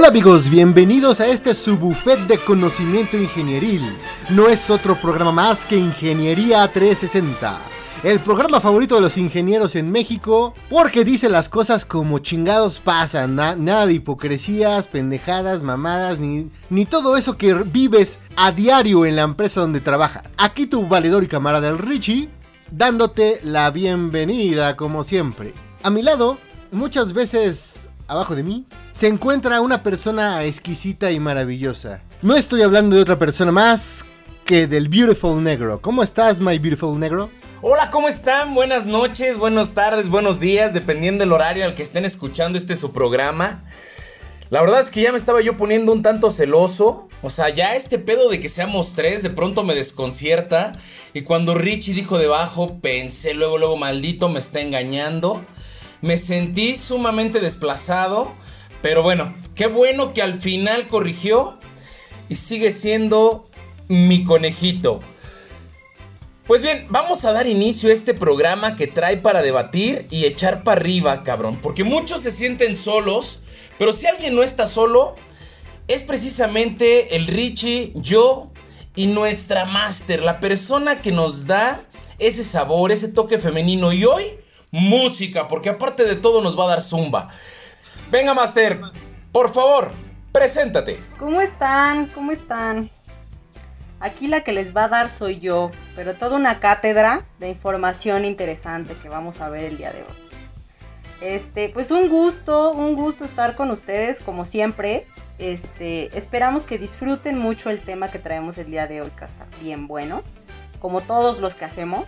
Hola amigos, bienvenidos a este subbuffet de conocimiento ingenieril. No es otro programa más que Ingeniería 360. El programa favorito de los ingenieros en México porque dice las cosas como chingados pasan. nada de hipocresías, pendejadas, mamadas, ni, ni todo eso que vives a diario en la empresa donde trabaja. Aquí tu valedor y camarada el Richie, dándote la bienvenida como siempre. A mi lado, muchas veces abajo de mí, se encuentra una persona exquisita y maravillosa. No estoy hablando de otra persona más que del Beautiful Negro. ¿Cómo estás, my Beautiful Negro? Hola, ¿cómo están? Buenas noches, buenas tardes, buenos días, dependiendo del horario al que estén escuchando este su programa. La verdad es que ya me estaba yo poniendo un tanto celoso. O sea, ya este pedo de que seamos tres de pronto me desconcierta. Y cuando Richie dijo debajo, pensé luego, luego, maldito, me está engañando. Me sentí sumamente desplazado, pero bueno, qué bueno que al final corrigió y sigue siendo mi conejito. Pues bien, vamos a dar inicio a este programa que trae para debatir y echar para arriba, cabrón. Porque muchos se sienten solos, pero si alguien no está solo, es precisamente el Richie, yo y nuestra Master, la persona que nos da ese sabor, ese toque femenino. Y hoy música, porque aparte de todo nos va a dar zumba. Venga, Master, por favor, preséntate. ¿Cómo están? ¿Cómo están? Aquí la que les va a dar soy yo, pero toda una cátedra de información interesante que vamos a ver el día de hoy. Este, pues un gusto, un gusto estar con ustedes como siempre. Este, esperamos que disfruten mucho el tema que traemos el día de hoy, que está bien bueno, como todos los que hacemos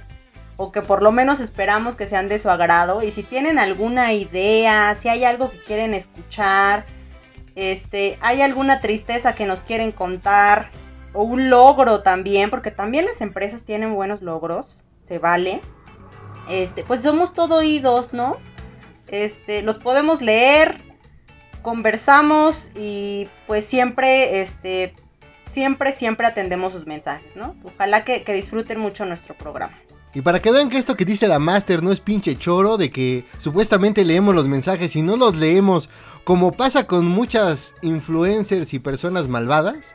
o que por lo menos esperamos que sean de su agrado. Y si tienen alguna idea, si hay algo que quieren escuchar, este, hay alguna tristeza que nos quieren contar, o un logro también, porque también las empresas tienen buenos logros, se vale. Este, pues somos todo oídos, ¿no? Este, los podemos leer, conversamos y pues siempre, este, siempre, siempre atendemos sus mensajes, ¿no? Ojalá que disfruten mucho nuestro programa. Y para que vean que esto que dice la Master no es pinche choro de que supuestamente leemos los mensajes y no los leemos como pasa con muchas influencers y personas malvadas.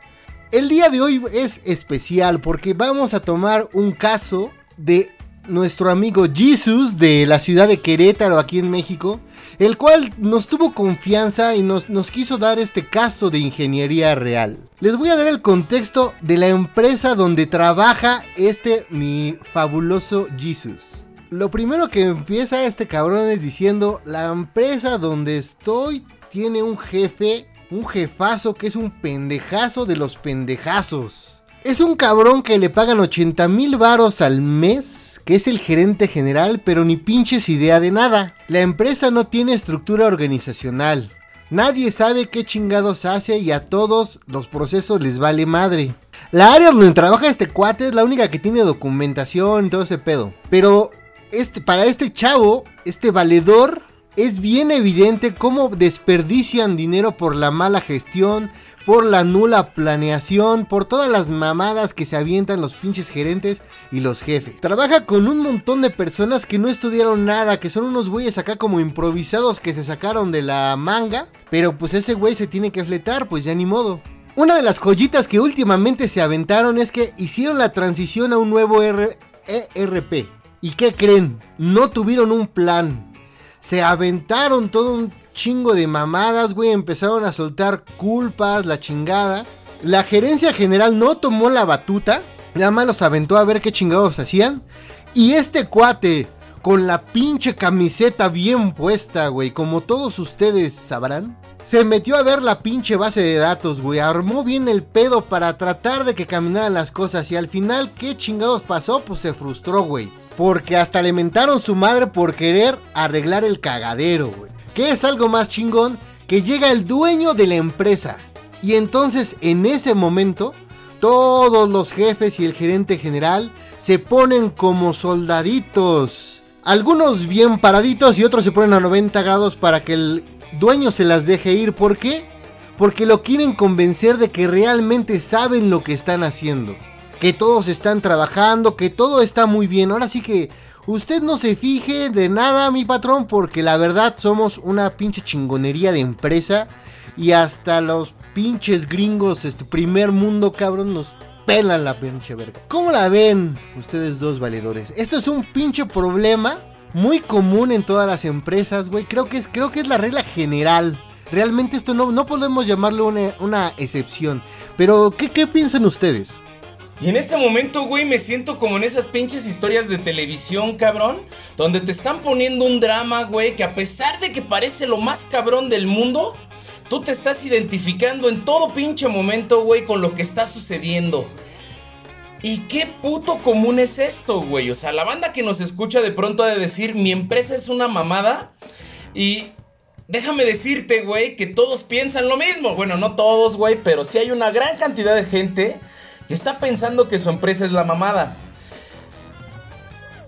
El día de hoy es especial porque vamos a tomar un caso de nuestro amigo Jesus de la ciudad de Querétaro aquí en México, el cual nos tuvo confianza y nos, nos, quiso dar este caso de ingeniería real. Les voy a dar el contexto de la empresa donde trabaja este mi fabuloso Jesus. Lo primero que empieza este cabrón es diciendo, la empresa donde estoy tiene un jefe, un jefazo que es un pendejazo de los pendejazos. Es un cabrón que le pagan 80 mil varos al mes, que es el gerente general, pero ni pinches idea de nada. La empresa no tiene estructura organizacional. Nadie sabe qué chingados hace y a todos los procesos les vale madre. La área donde trabaja este cuate es la única que tiene documentación y todo ese pedo. Pero este, para este chavo, este valedor, es bien evidente cómo desperdician dinero por la mala gestión, por la nula planeación, por todas las mamadas que se avientan los pinches gerentes y los jefes. Trabaja con un montón de personas que no estudiaron nada, que son unos güeyes acá como improvisados que se sacaron de la manga, pero pues ese güey se tiene que fletar, pues ya ni modo. Una de las joyitas que últimamente se aventaron es que hicieron la transición a un nuevo ERP. ¿Y qué creen? No tuvieron un plan. Se aventaron todo un chingo de mamadas, güey. Empezaron a soltar culpas, la chingada. La gerencia general no tomó la batuta. Nada más los aventó a ver qué chingados hacían. Y este cuate, con la pinche camiseta bien puesta, güey, como todos ustedes sabrán, se metió a ver la pinche base de datos, güey. Armó bien el pedo para tratar de que caminaran las cosas. Y al final, ¿qué chingados pasó? Pues se frustró, güey. Porque hasta le mentaron su madre por querer arreglar el cagadero, güey. Que es algo más chingón que llega el dueño de la empresa. Y entonces en ese momento todos los jefes y el gerente general se ponen como soldaditos. Algunos bien paraditos y otros se ponen a 90 grados para que el dueño se las deje ir. ¿Por qué? Porque lo quieren convencer de que realmente saben lo que están haciendo. Que todos están trabajando, que todo está muy bien. Ahora sí que usted no se fije de nada, mi patrón, porque la verdad somos una pinche chingonería de empresa. Y hasta los pinches gringos, este primer mundo, cabrón, nos pelan la pinche verga. ¿Cómo la ven ustedes dos valedores? Esto es un pinche problema muy común en todas las empresas, güey. Creo que es, creo que es la regla general. Realmente esto no, no podemos llamarlo una, una excepción. Pero, ¿qué, ¿qué piensan ustedes? Y en este momento, güey, me siento como en esas pinches historias de televisión, cabrón. Donde te están poniendo un drama, güey, que a pesar de que parece lo más cabrón del mundo, Tú te estás identificando en todo pinche momento, güey, con lo que está sucediendo. ¿Y qué puto común es esto, güey? O sea, la banda que nos escucha de pronto ha de decir, mi empresa es una mamada. Y déjame decirte, güey, que todos piensan lo mismo. Bueno, no todos, güey, pero sí hay una gran cantidad de gente que está pensando que su empresa es la mamada.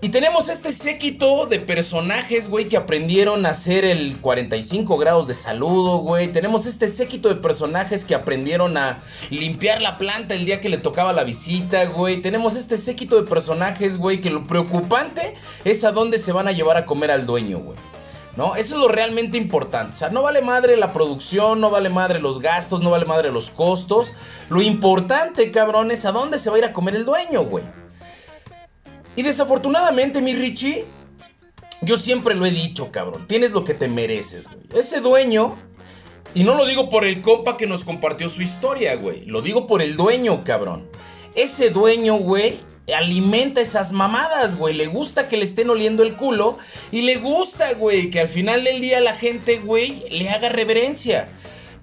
Y tenemos este séquito de personajes, güey, que aprendieron a hacer el 45 grados de saludo, güey. Tenemos este séquito de personajes que aprendieron a limpiar la planta el día que le tocaba la visita, güey. Tenemos este séquito de personajes, güey, que lo preocupante es a dónde se van a llevar a comer al dueño, güey. ¿No? Eso es lo realmente importante. O sea, no vale madre la producción, no vale madre los gastos, no vale madre los costos. Lo importante, cabrón, es a dónde se va a ir a comer el dueño, güey. Y desafortunadamente, mi Richie, yo siempre lo he dicho, cabrón. Tienes lo que te mereces, güey. Ese dueño, y no lo digo por el compa que nos compartió su historia, güey. Lo digo por el dueño, cabrón. Ese dueño, güey, alimenta esas mamadas, güey. Le gusta que le estén oliendo el culo. Y le gusta, güey, que al final del día la gente, güey, le haga reverencia.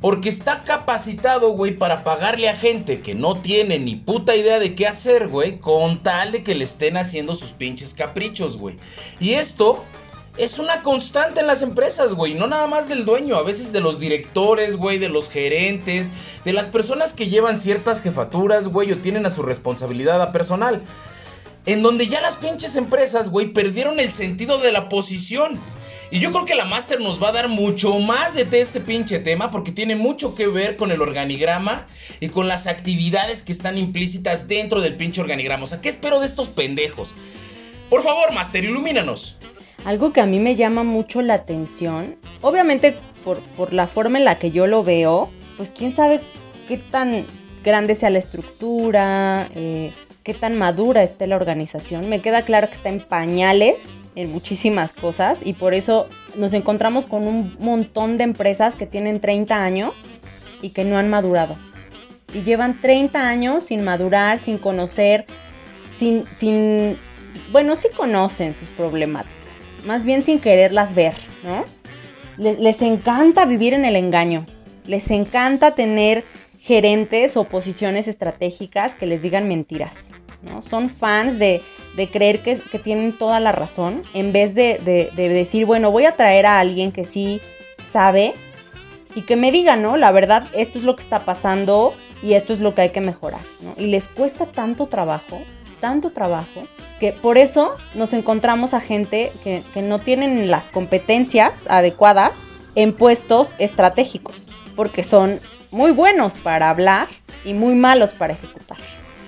Porque está capacitado, güey, para pagarle a gente que no tiene ni puta idea de qué hacer, güey, con tal de que le estén haciendo sus pinches caprichos, güey. Y esto es una constante en las empresas, güey. No nada más del dueño, a veces de los directores, güey, de los gerentes, de las personas que llevan ciertas jefaturas, güey, o tienen a su responsabilidad a personal. En donde ya las pinches empresas, güey, perdieron el sentido de la posición. Y yo creo que la Master nos va a dar mucho más de este pinche tema porque tiene mucho que ver con el organigrama y con las actividades que están implícitas dentro del pinche organigrama. O sea, ¿qué espero de estos pendejos? Por favor, Master, ilumínanos. Algo que a mí me llama mucho la atención, obviamente por, la forma en la que yo lo veo, pues quién sabe qué tan grande sea la estructura, eh, qué tan madura esté la organización. Me queda claro que está en pañales en muchísimas cosas y por eso nos encontramos con un montón de empresas que tienen 30 años y que no han madurado. Y llevan 30 años sin madurar, sin conocer, sin, sin, bueno, sí conocen sus problemáticas, más bien sin quererlas ver, ¿no? Les, les encanta vivir en el engaño, les encanta tener gerentes o posiciones estratégicas que les digan mentiras. ¿no? Son fans de, creer que, tienen toda la razón, en vez de, decir, bueno, voy a traer a alguien que sí sabe y que me diga, ¿no? La verdad, esto es lo que está pasando y esto es lo que hay que mejorar, Y les cuesta tanto trabajo, tanto trabajo, que por eso nos encontramos a gente que, que no tienen las competencias adecuadas en puestos estratégicos, porque son muy buenos para hablar y muy malos para ejecutar.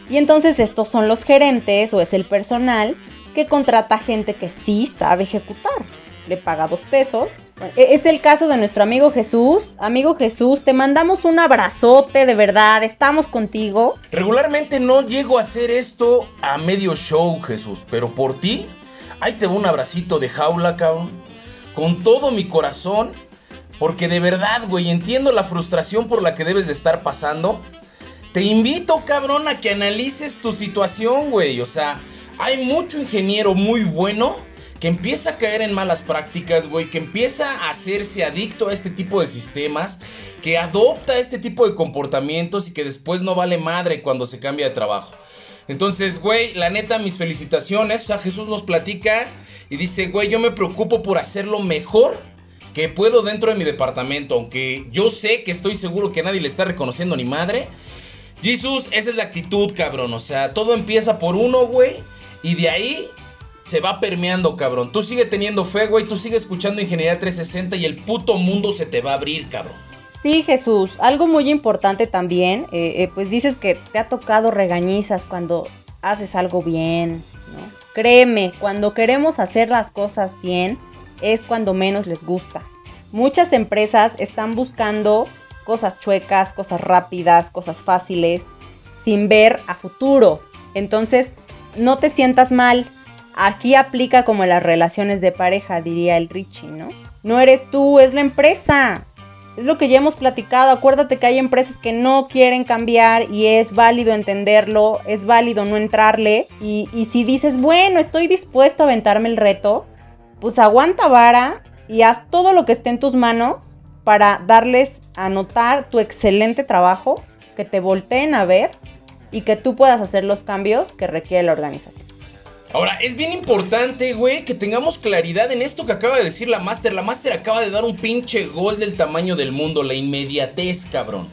Y entonces estos son los gerentes o es el personal que contrata gente que sí sabe ejecutar. Le paga dos pesos. E-, es el caso de nuestro amigo Jesús. Amigo Jesús, te mandamos un abrazote, de verdad, estamos contigo. Regularmente no llego a hacer esto a medio show, Jesús, pero por ti, ahí te va un abracito de jaula, cabrón. Con todo mi corazón, porque de verdad, güey, entiendo la frustración por la que debes de estar pasando. Te invito, cabrón, a que analices tu situación, güey. O sea, hay mucho ingeniero muy bueno que empieza a caer en malas prácticas, güey, que empieza a hacerse adicto a este tipo de sistemas, que adopta este tipo de comportamientos y que después no vale madre cuando se cambia de trabajo. Entonces, güey, la neta, mis felicitaciones. O sea, Jesús nos platica y dice, güey, yo me preocupo por hacerlo mejor que puedo dentro de mi departamento. Aunque yo sé que estoy seguro que nadie le está reconociendo ni madre. Jesús, esa es la actitud, cabrón. O sea, todo empieza por uno, güey. Y de ahí se va permeando, cabrón. Tú sigue teniendo fe, güey. Tú sigue escuchando Ingeniería 360 y el puto mundo se te va a abrir, cabrón. Sí, Jesús, algo muy importante también, eh, eh, pues dices que te ha tocado regañizas cuando haces algo bien. Créeme, cuando queremos hacer las cosas bien es cuando menos les gusta. Muchas empresas están buscando cosas chuecas, cosas rápidas, cosas fáciles, sin ver a futuro. Entonces, no te sientas mal. Aquí aplica como las relaciones de pareja, diría el Richie, ¿no? No eres tú, es la empresa. Es lo que ya hemos platicado. Acuérdate que hay empresas que no quieren cambiar y es válido entenderlo, es válido no entrarle. Y, si dices, bueno, estoy dispuesto a aventarme el reto, pues aguanta vara y haz todo lo que esté en tus manos para darles a notar tu excelente trabajo, que te volteen a ver y que tú puedas hacer los cambios que requiere la organización. Ahora, es bien importante, güey, que tengamos claridad en esto que acaba de decir la Master. La Master acaba de dar un pinche gol del tamaño del mundo, la inmediatez, cabrón.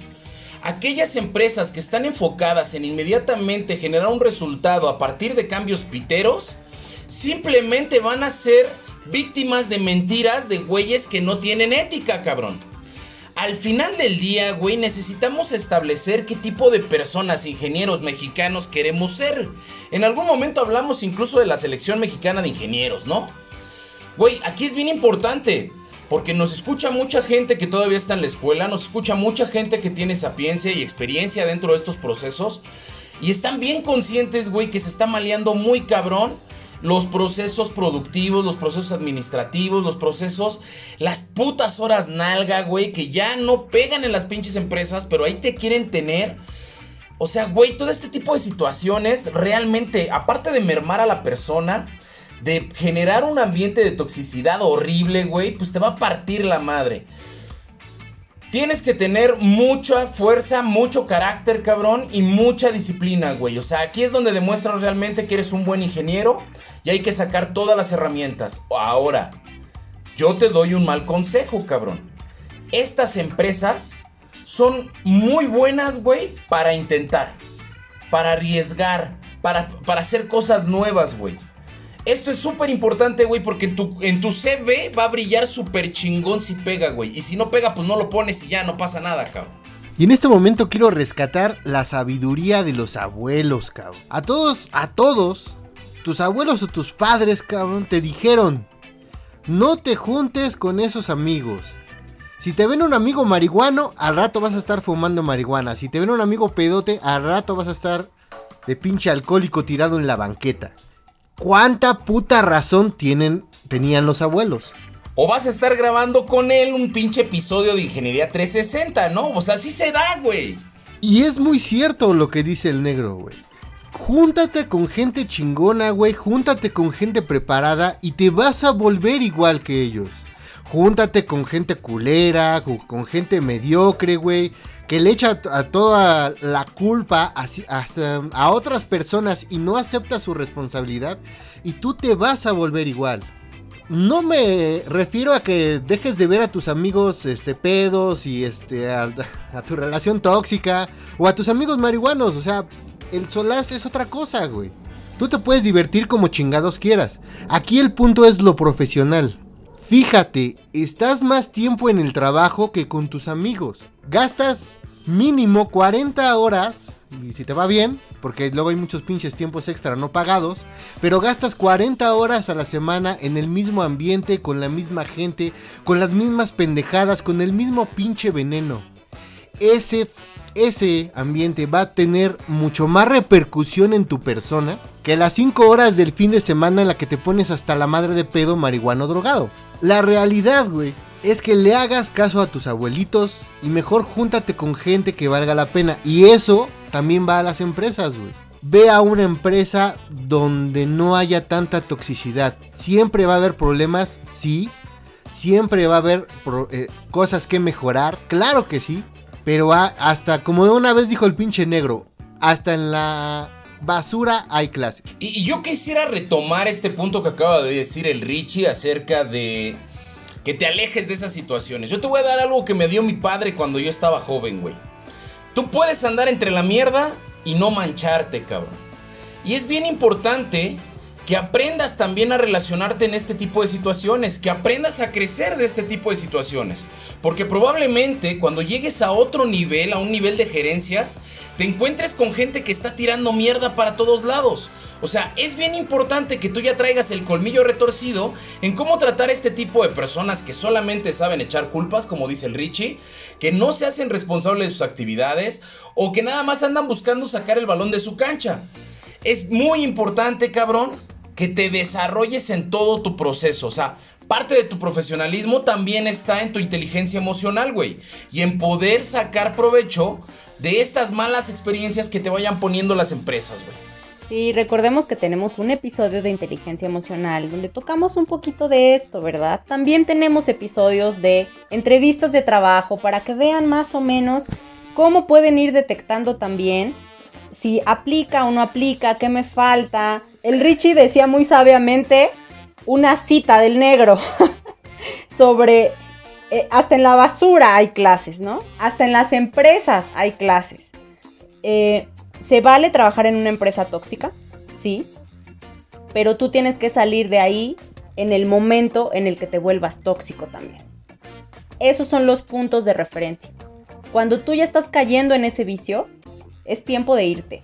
Aquellas empresas que están enfocadas en inmediatamente generar un resultado a partir de cambios piteros, simplemente van a ser víctimas de mentiras de güeyes que no tienen ética, cabrón al final del día, güey, necesitamos establecer qué tipo de personas, ingenieros mexicanos queremos ser. En algún momento hablamos incluso de la selección mexicana de ingenieros, ¿no? Güey, aquí es bien importante. Porque nos escucha mucha gente que todavía está en la escuela, nos escucha mucha gente que tiene sapiencia y experiencia dentro de estos procesos. Y están bien conscientes, güey, que se está maleando muy cabrón los procesos productivos, los procesos administrativos, los procesos, las putas horas nalga, güey, que ya no pegan en las pinches empresas, pero ahí te quieren tener. O sea, güey, todo este tipo de situaciones realmente, aparte de mermar a la persona, de generar un ambiente de toxicidad horrible, güey, pues te va a partir la madre. Tienes que tener mucha fuerza, mucho carácter, cabrón, y mucha disciplina, güey. O sea, aquí es donde demuestras realmente que eres un buen ingeniero y hay que sacar todas las herramientas. Ahora, yo te doy un mal consejo, cabrón. Estas empresas son muy buenas, güey, para intentar, para arriesgar, para, para hacer cosas nuevas, güey. Esto es súper importante, güey, porque en tu, en tu CV va a brillar súper chingón si pega, güey. Y si no pega, pues no lo pones y ya no pasa nada, cabrón. Y en este momento quiero rescatar la sabiduría de los abuelos, cabrón. A todos, a todos, tus abuelos o tus padres, cabrón, te dijeron, no te juntes con esos amigos. Si te ven un amigo marihuano, al rato vas a estar fumando marihuana. Si te ven un amigo pedote, al rato vas a estar de pinche alcohólico tirado en la banqueta. ¿Cuánta puta razón tienen, tenían los abuelos? O vas a estar grabando con él un pinche episodio de Ingeniería 360, ¿no? O sea, así se da, güey. Y es muy cierto lo que dice el negro, güey. Júntate con gente chingona, güey. Júntate con gente preparada y te vas a volver igual que ellos. Júntate con gente culera, con gente mediocre, güey que le echa a toda la culpa a, otras personas y no acepta su responsabilidad y tú te vas a volver igual. No me refiero a que dejes de ver a tus amigos este pedos y este a, a tu relación tóxica o a tus amigos marihuanos, o sea, el solaz es otra cosa, güey. Tú te puedes divertir como chingados quieras. Aquí el punto es lo profesional. Fíjate, estás más tiempo en el trabajo que con tus amigos. Gastas mínimo 40 horas, y si te va bien, porque luego hay muchos pinches tiempos extra no pagados, pero gastas 40 horas a la semana en el mismo ambiente, con la misma gente, con las mismas pendejadas, con el mismo pinche veneno. Ese, ese ambiente va a tener mucho más repercusión en tu persona que las 5 horas del fin de semana en la que te pones hasta la madre de pedo marihuano drogado. La realidad, güey, es que le hagas caso a tus abuelitos y mejor júntate con gente que valga la pena. Y eso también va a las empresas, güey. ve a una empresa donde no haya tanta toxicidad. Siempre va a haber problemas, sí. Siempre va a haber eh, cosas que mejorar, claro que sí. Pero ha- hasta, como una vez dijo el pinche negro, hasta en la basura hay clase. Y, yo quisiera retomar este punto que acaba de decir el Richie acerca de que te alejes de esas situaciones. Yo te voy a dar algo que me dio mi padre cuando yo estaba joven, güey. Tú puedes andar entre la mierda y no mancharte, cabrón. Y es bien importante que aprendas también a relacionarte en este tipo de situaciones, que aprendas a crecer de este tipo de situaciones. Porque probablemente cuando llegues a otro nivel, a un nivel de gerencias, te encuentres con gente que está tirando mierda para todos lados. O sea, es bien importante que tú ya traigas el colmillo retorcido en cómo tratar a este tipo de personas que solamente saben echar culpas, como dice el Richie, que no se hacen responsables de sus actividades o que nada más andan buscando sacar el balón de su cancha. Es muy importante, cabrón, que te desarrolles en todo tu proceso. O sea, parte de tu profesionalismo también está en tu inteligencia emocional, güey. Y en poder sacar provecho de estas malas experiencias que te vayan poniendo las empresas, güey. Sí, recordemos que tenemos un episodio de inteligencia emocional donde tocamos un poquito de esto, ¿verdad? También tenemos episodios de entrevistas de trabajo para que vean más o menos cómo pueden ir detectando también si aplica o no aplica, qué me falta. El Richie decía muy sabiamente una cita del negro sobre eh, hasta en la basura hay clases, ¿no? Hasta en las empresas hay clases. Eh, se vale trabajar en una empresa tóxica, sí, pero tú tienes que salir de ahí en el momento en el que te vuelvas tóxico también. Esos son los puntos de referencia. Cuando tú ya estás cayendo en ese vicio, es tiempo de irte.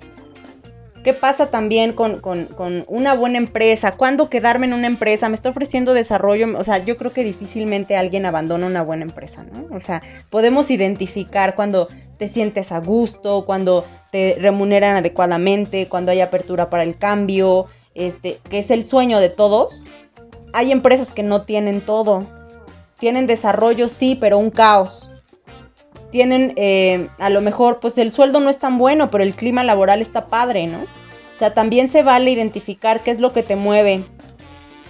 ¿Qué pasa también con, con- una buena empresa? ¿Cuándo quedarme en una empresa? Me está ofreciendo desarrollo. O sea, yo creo que difícilmente alguien abandona una buena empresa, ¿no? O sea, podemos identificar cuando te sientes a gusto, cuando te remuneran adecuadamente, cuando hay apertura para el cambio, este, que es el sueño de todos. Hay empresas que no tienen todo. Tienen desarrollo, sí, pero un caos. Tienen, eh, a lo mejor, pues el sueldo no es tan bueno, pero el clima laboral está padre, ¿no? O sea, también se vale identificar qué es lo que te mueve.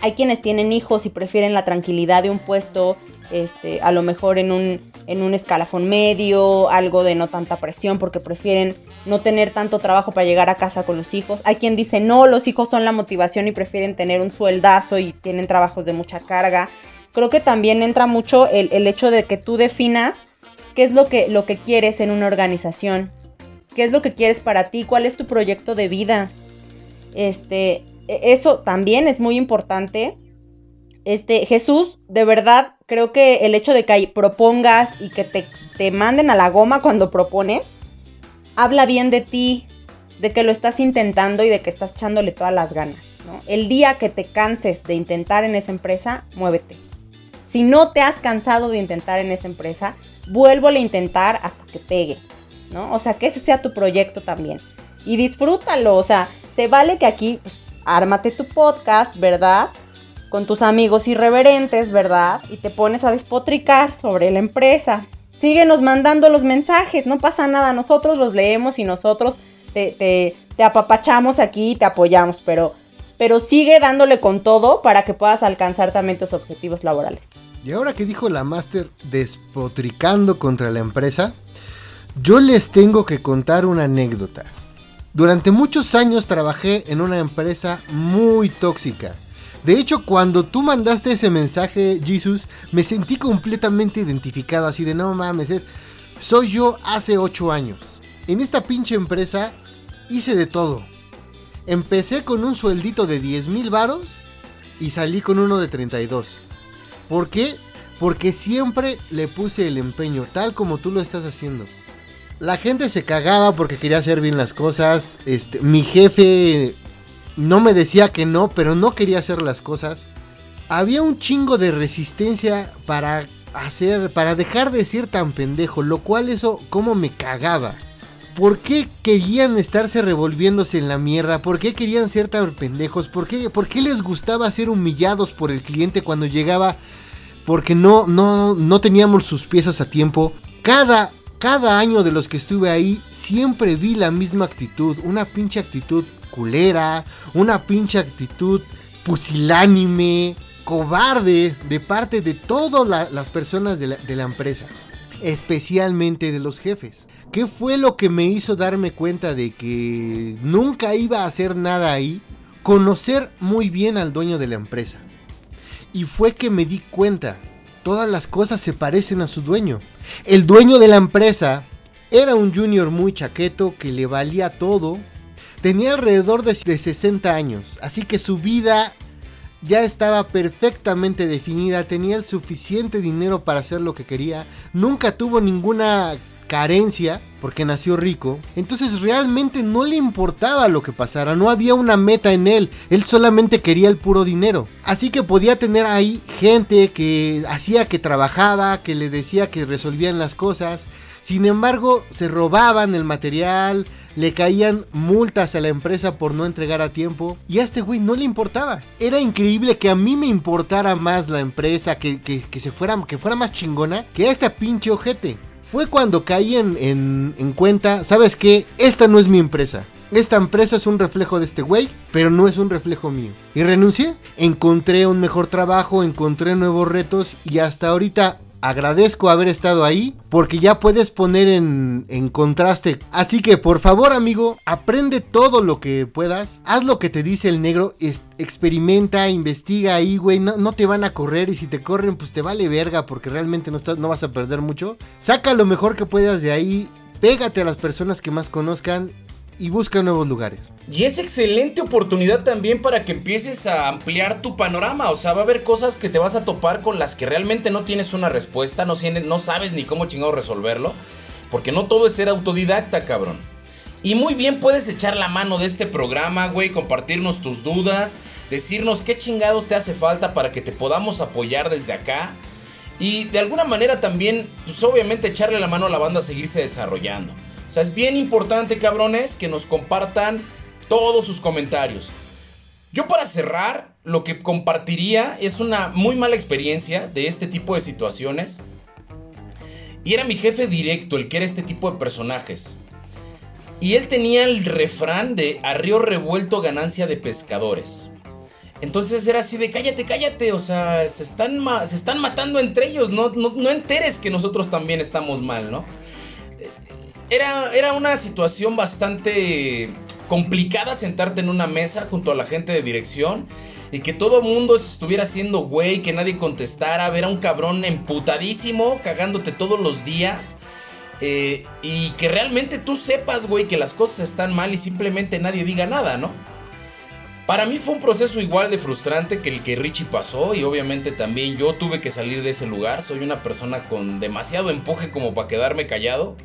Hay quienes tienen hijos y prefieren la tranquilidad de un puesto, este, a lo mejor en un, en un escalafón medio, algo de no tanta presión, porque prefieren no tener tanto trabajo para llegar a casa con los hijos. Hay quien dice, no, los hijos son la motivación y prefieren tener un sueldazo y tienen trabajos de mucha carga. Creo que también entra mucho el, el hecho de que tú definas qué es lo que, lo que quieres en una organización, qué es lo que quieres para ti, cuál es tu proyecto de vida. Este, e- eso también es muy importante. Este, Jesús, de verdad, creo que el hecho de que propongas y que te, te manden a la goma cuando propones, habla bien de ti, de que lo estás intentando y de que estás echándole todas las ganas. El día que te canses de intentar en esa empresa, muévete. Si no te has cansado de intentar en esa empresa, vuelvo a intentar hasta que pegue, ¿no? O sea, que ese sea tu proyecto también. Y disfrútalo, o sea, se vale que aquí, pues, ármate tu podcast, ¿verdad? Con tus amigos irreverentes, ¿verdad? Y te pones a despotricar sobre la empresa. Síguenos mandando los mensajes, no pasa nada, nosotros los leemos y nosotros te, apapachamos aquí y te apoyamos, pero, pero sigue dándole con todo para que puedas alcanzar también tus objetivos laborales. Y ahora que dijo la Master despotricando contra la empresa, yo les tengo que contar una anécdota. Durante muchos años trabajé en una empresa muy tóxica. De hecho, cuando tú mandaste ese mensaje, Jesus, me sentí completamente identificado, así de no mames, es, soy yo hace 8 años. En esta pinche empresa hice de todo. Empecé con un sueldito de 10 mil varos y salí con uno de 32. ¿Por qué? Porque siempre le puse el empeño, tal como tú lo estás haciendo. La gente se cagaba porque quería hacer bien las cosas. Este, mi jefe no me decía que no, pero no quería hacer las cosas. Había un chingo de resistencia para hacer, para dejar de ser tan pendejo, lo cual eso como me cagaba. ¿Por qué querían estarse revolviéndose en la mierda? ¿Por qué querían ser tan pendejos? ¿Por qué, por qué les gustaba ser humillados por el cliente cuando llegaba? Porque no, no, no teníamos sus piezas a tiempo. Cada, cada año de los que estuve ahí, siempre vi la misma actitud. Una pinche actitud culera, una pinche actitud pusilánime, cobarde de parte de todas las personas de la, de la empresa. Especialmente de los jefes. ¿Qué fue lo que me hizo darme cuenta de que nunca iba a hacer nada ahí? Conocer muy bien al dueño de la empresa. Y fue que me di cuenta, todas las cosas se parecen a su dueño. El dueño de la empresa era un junior muy chaqueto que le valía todo. Tenía alrededor de, 60 años, así que su vida ya estaba perfectamente definida, tenía el suficiente dinero para hacer lo que quería, nunca tuvo ninguna carencia porque nació rico, entonces realmente no le importaba lo que pasara, no había una meta en él, él solamente quería el puro dinero. Así que podía tener ahí gente que hacía que trabajaba, que le decía que resolvían las cosas, sin embargo se robaban el material, le caían multas a la empresa por no entregar a tiempo y a este güey no le importaba. Era increíble que a mí me importara más la empresa, que, se fuera, que fuera más chingona que a este pinche ojete fue cuando caí en, en, cuenta, ¿sabes qué? Esta no es mi empresa. Esta empresa es un reflejo de este güey, pero no es un reflejo mío. Y renuncié. Encontré un mejor trabajo, encontré nuevos retos y hasta ahorita agradezco haber estado ahí porque ya puedes poner en, contraste. Así que por favor amigo, aprende todo lo que puedas, haz lo que te dice el negro, experimenta, investiga ahí, güey, no, te van a correr y si te corren pues te vale verga porque realmente no, estás, no vas a perder mucho. Saca lo mejor que puedas de ahí, pégate a las personas que más conozcan y busca nuevos lugares. Y es excelente oportunidad también para que empieces a ampliar tu panorama. O sea, va a haber cosas que te vas a topar con las que realmente no tienes una respuesta, no, no sabes ni cómo chingado resolverlo. Porque no todo es ser autodidacta, cabrón. Y muy bien puedes echar la mano de este programa, güey, compartirnos tus dudas, decirnos qué chingados te hace falta para que te podamos apoyar desde acá. Y de alguna manera también, pues obviamente echarle la mano a la banda a seguirse desarrollando. O sea, es bien importante, cabrones, que nos compartan todos sus comentarios. Yo para cerrar, lo que compartiría es una muy mala experiencia de este tipo de situaciones. Y era mi jefe directo el que era este tipo de personajes. Y él tenía el refrán de a río revuelto ganancia de pescadores. Entonces era así de cállate, cállate, o sea, se están, se están matando entre ellos, no, no, no enteres que nosotros también estamos mal, ¿no? Era, una situación bastante complicada sentarte en una mesa junto a la gente de dirección y que todo el mundo estuviera haciendo güey, que nadie contestara, ver a un cabrón emputadísimo, cagándote todos los días. Eh, y que realmente tú sepas, güey, que las cosas están mal y simplemente nadie diga nada, ¿no? Para mí fue un proceso igual de frustrante que el que Richie pasó y obviamente también yo tuve que salir de ese lugar. Soy una persona con demasiado empuje como para quedarme callado.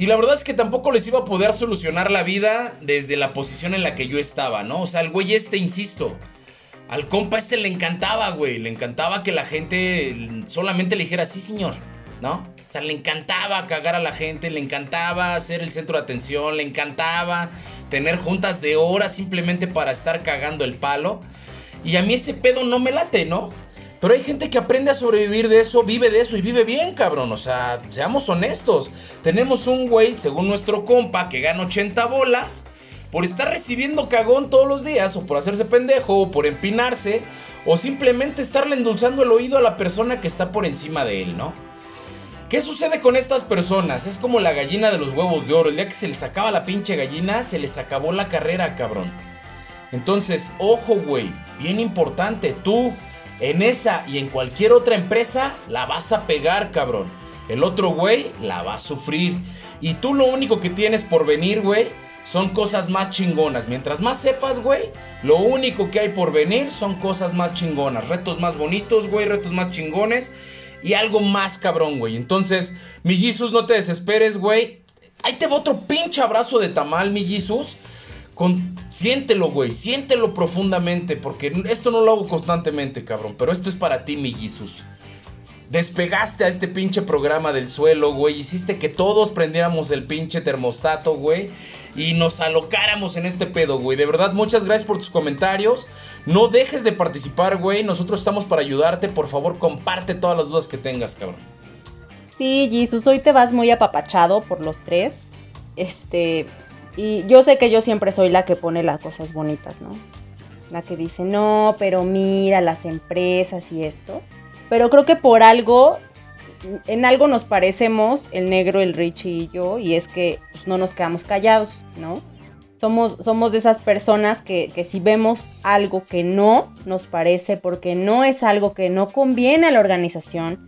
Y la verdad es que tampoco les iba a poder solucionar la vida desde la posición en la que yo estaba, ¿no? O sea, el güey este, insisto, al compa este le encantaba, güey. Le encantaba que la gente solamente le dijera, sí, señor, ¿no? O sea, le encantaba cagar a la gente, le encantaba ser el centro de atención, le encantaba tener juntas de horas simplemente para estar cagando el palo. Y a mí ese pedo no me late, ¿no? Pero hay gente que aprende a sobrevivir de eso, vive de eso y vive bien, cabrón. O sea, seamos honestos. Tenemos un güey, según nuestro compa, que gana 80 bolas por estar recibiendo cagón todos los días, o por hacerse pendejo, o por empinarse, o simplemente estarle endulzando el oído a la persona que está por encima de él, ¿no? ¿Qué sucede con estas personas? Es como la gallina de los huevos de oro. El día que se les acaba la pinche gallina, se les acabó la carrera, cabrón. Entonces, ojo, güey, bien importante, tú en esa y en cualquier otra empresa la vas a pegar, cabrón. El otro güey la va a sufrir. Y tú lo único que tienes por venir, güey, son cosas más chingonas. Mientras más sepas, güey, lo único que hay por venir son cosas más chingonas. Retos más bonitos, güey, retos más chingones. Y algo más cabrón, güey. Entonces, mi no te desesperes, güey. Ahí te va otro pinche abrazo de tamal, mi siéntelo, güey, siéntelo profundamente, porque esto no lo hago constantemente, cabrón, pero esto es para ti, mi Jesus. Despegaste a este pinche programa del suelo, güey. Hiciste que todos prendiéramos el pinche termostato, güey. Y nos alocáramos en este pedo, güey. De verdad, muchas gracias por tus comentarios. No dejes de participar, güey. Nosotros estamos para ayudarte. Por favor, comparte todas las dudas que tengas, cabrón. Sí, Jesus, hoy te vas muy apapachado por los tres. Este, y yo sé que yo siempre soy la que pone las cosas bonitas, ¿no? La que dice, no, pero mira las empresas y esto. Pero creo que por algo, en algo nos parecemos, el negro, el Richie y yo, y es que pues, no nos quedamos callados, ¿no? Somos, somos de esas personas que, que si vemos algo que no nos parece, porque no es algo que no conviene a la organización,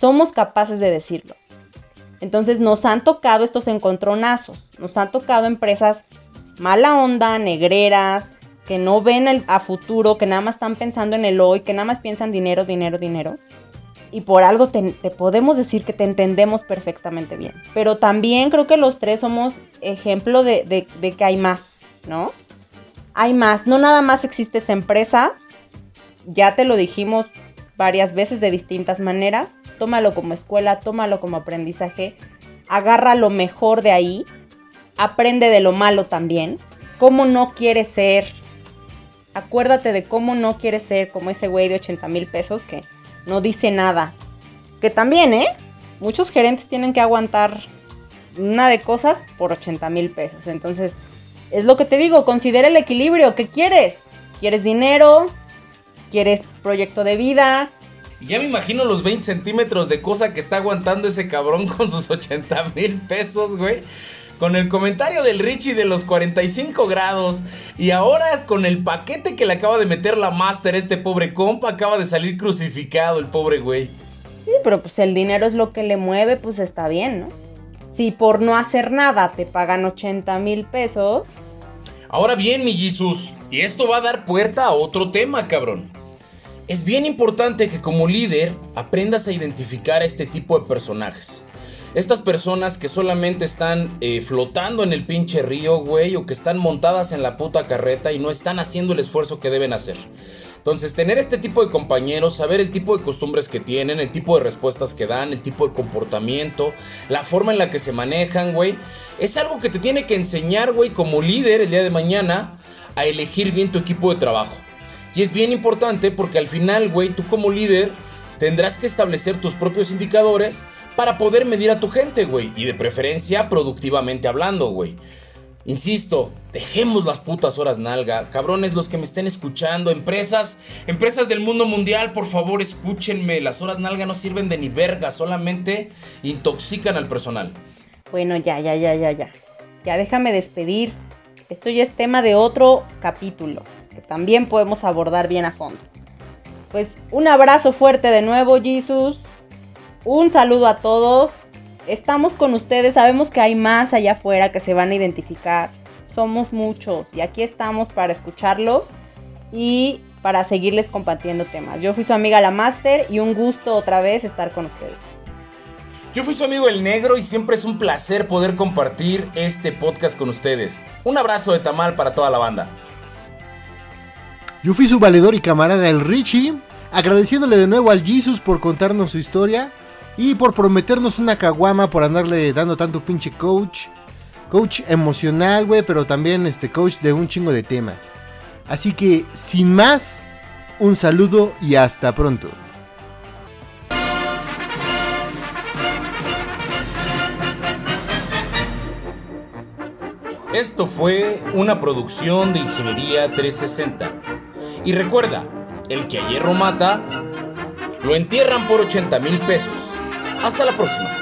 somos capaces de decirlo. Entonces nos han tocado estos encontronazos, nos han tocado empresas mala onda, negreras, que no ven a futuro, que nada más están pensando en el hoy, que nada más piensan dinero, dinero, dinero. Y por algo te, podemos decir que te entendemos perfectamente bien. Pero también creo que los tres somos ejemplo de, de que hay más, ¿no? Hay más, no nada más existe esa empresa, ya te lo dijimos varias veces de distintas maneras, tómalo como escuela, tómalo como aprendizaje, agarra lo mejor de ahí, aprende de lo malo también, cómo no quieres ser, acuérdate de cómo no quieres ser como ese güey de 80 mil pesos que no dice nada. Que también, ¿eh? Muchos gerentes tienen que aguantar una de cosas por 80 mil pesos. Entonces, es lo que te digo, considera el equilibrio. ¿Qué quieres? ¿Quieres dinero? ¿Quieres proyecto de vida? Y ya me imagino los 20 centímetros de cosa que está aguantando ese cabrón con sus 80 mil pesos, güey. Con el comentario del Richie de los 45 grados. Y ahora con el paquete que le acaba de meter la Master, este pobre compa acaba de salir crucificado, el pobre güey. Sí, pero pues el dinero es lo que le mueve, pues está bien, ¿no? Si por no hacer nada te pagan 80 mil pesos. Ahora bien, mi Jesus, y esto va a dar puerta a otro tema, cabrón. Es bien importante que como líder aprendas a identificar a este tipo de personajes. Estas personas que solamente están eh, flotando en el pinche río, güey, o que están montadas en la puta carreta y no están haciendo el esfuerzo que deben hacer. Entonces, tener este tipo de compañeros, saber el tipo de costumbres que tienen, el tipo de respuestas que dan, el tipo de comportamiento, la forma en la que se manejan, güey, es algo que te tiene que enseñar, güey, como líder el día de mañana a elegir bien tu equipo de trabajo. Y es bien importante porque al final, güey, tú como líder tendrás que establecer tus propios indicadores para poder medir a tu gente, güey. Y de preferencia productivamente hablando, güey. Insisto, dejemos las putas horas nalga. Cabrones, los que me estén escuchando, empresas, empresas del mundo mundial, por favor, escúchenme. Las horas nalga no sirven de ni verga, solamente intoxican al personal. Bueno, ya, ya, ya, ya, ya. Ya déjame despedir. Esto ya es tema de otro capítulo también podemos abordar bien a fondo. Pues un abrazo fuerte de nuevo, Jesus. Un saludo a todos. Estamos con ustedes, sabemos que hay más allá afuera que se van a identificar. Somos muchos y aquí estamos para escucharlos y para seguirles compartiendo temas. Yo fui su amiga la Master y un gusto otra vez estar con ustedes. Yo fui su amigo el negro y siempre es un placer poder compartir este podcast con ustedes. Un abrazo de tamal para toda la banda. Yo fui su valedor y camarada el Richie, agradeciéndole de nuevo al Jesus por contarnos su historia y por prometernos una caguama por andarle dando tanto pinche coach. Coach emocional, güey, pero también este coach de un chingo de temas. Así que, sin más, un saludo y hasta pronto. Esto fue una producción de Ingeniería 360 y recuerda, el que a hierro mata, lo entierran por 80 mil pesos. Hasta la próxima.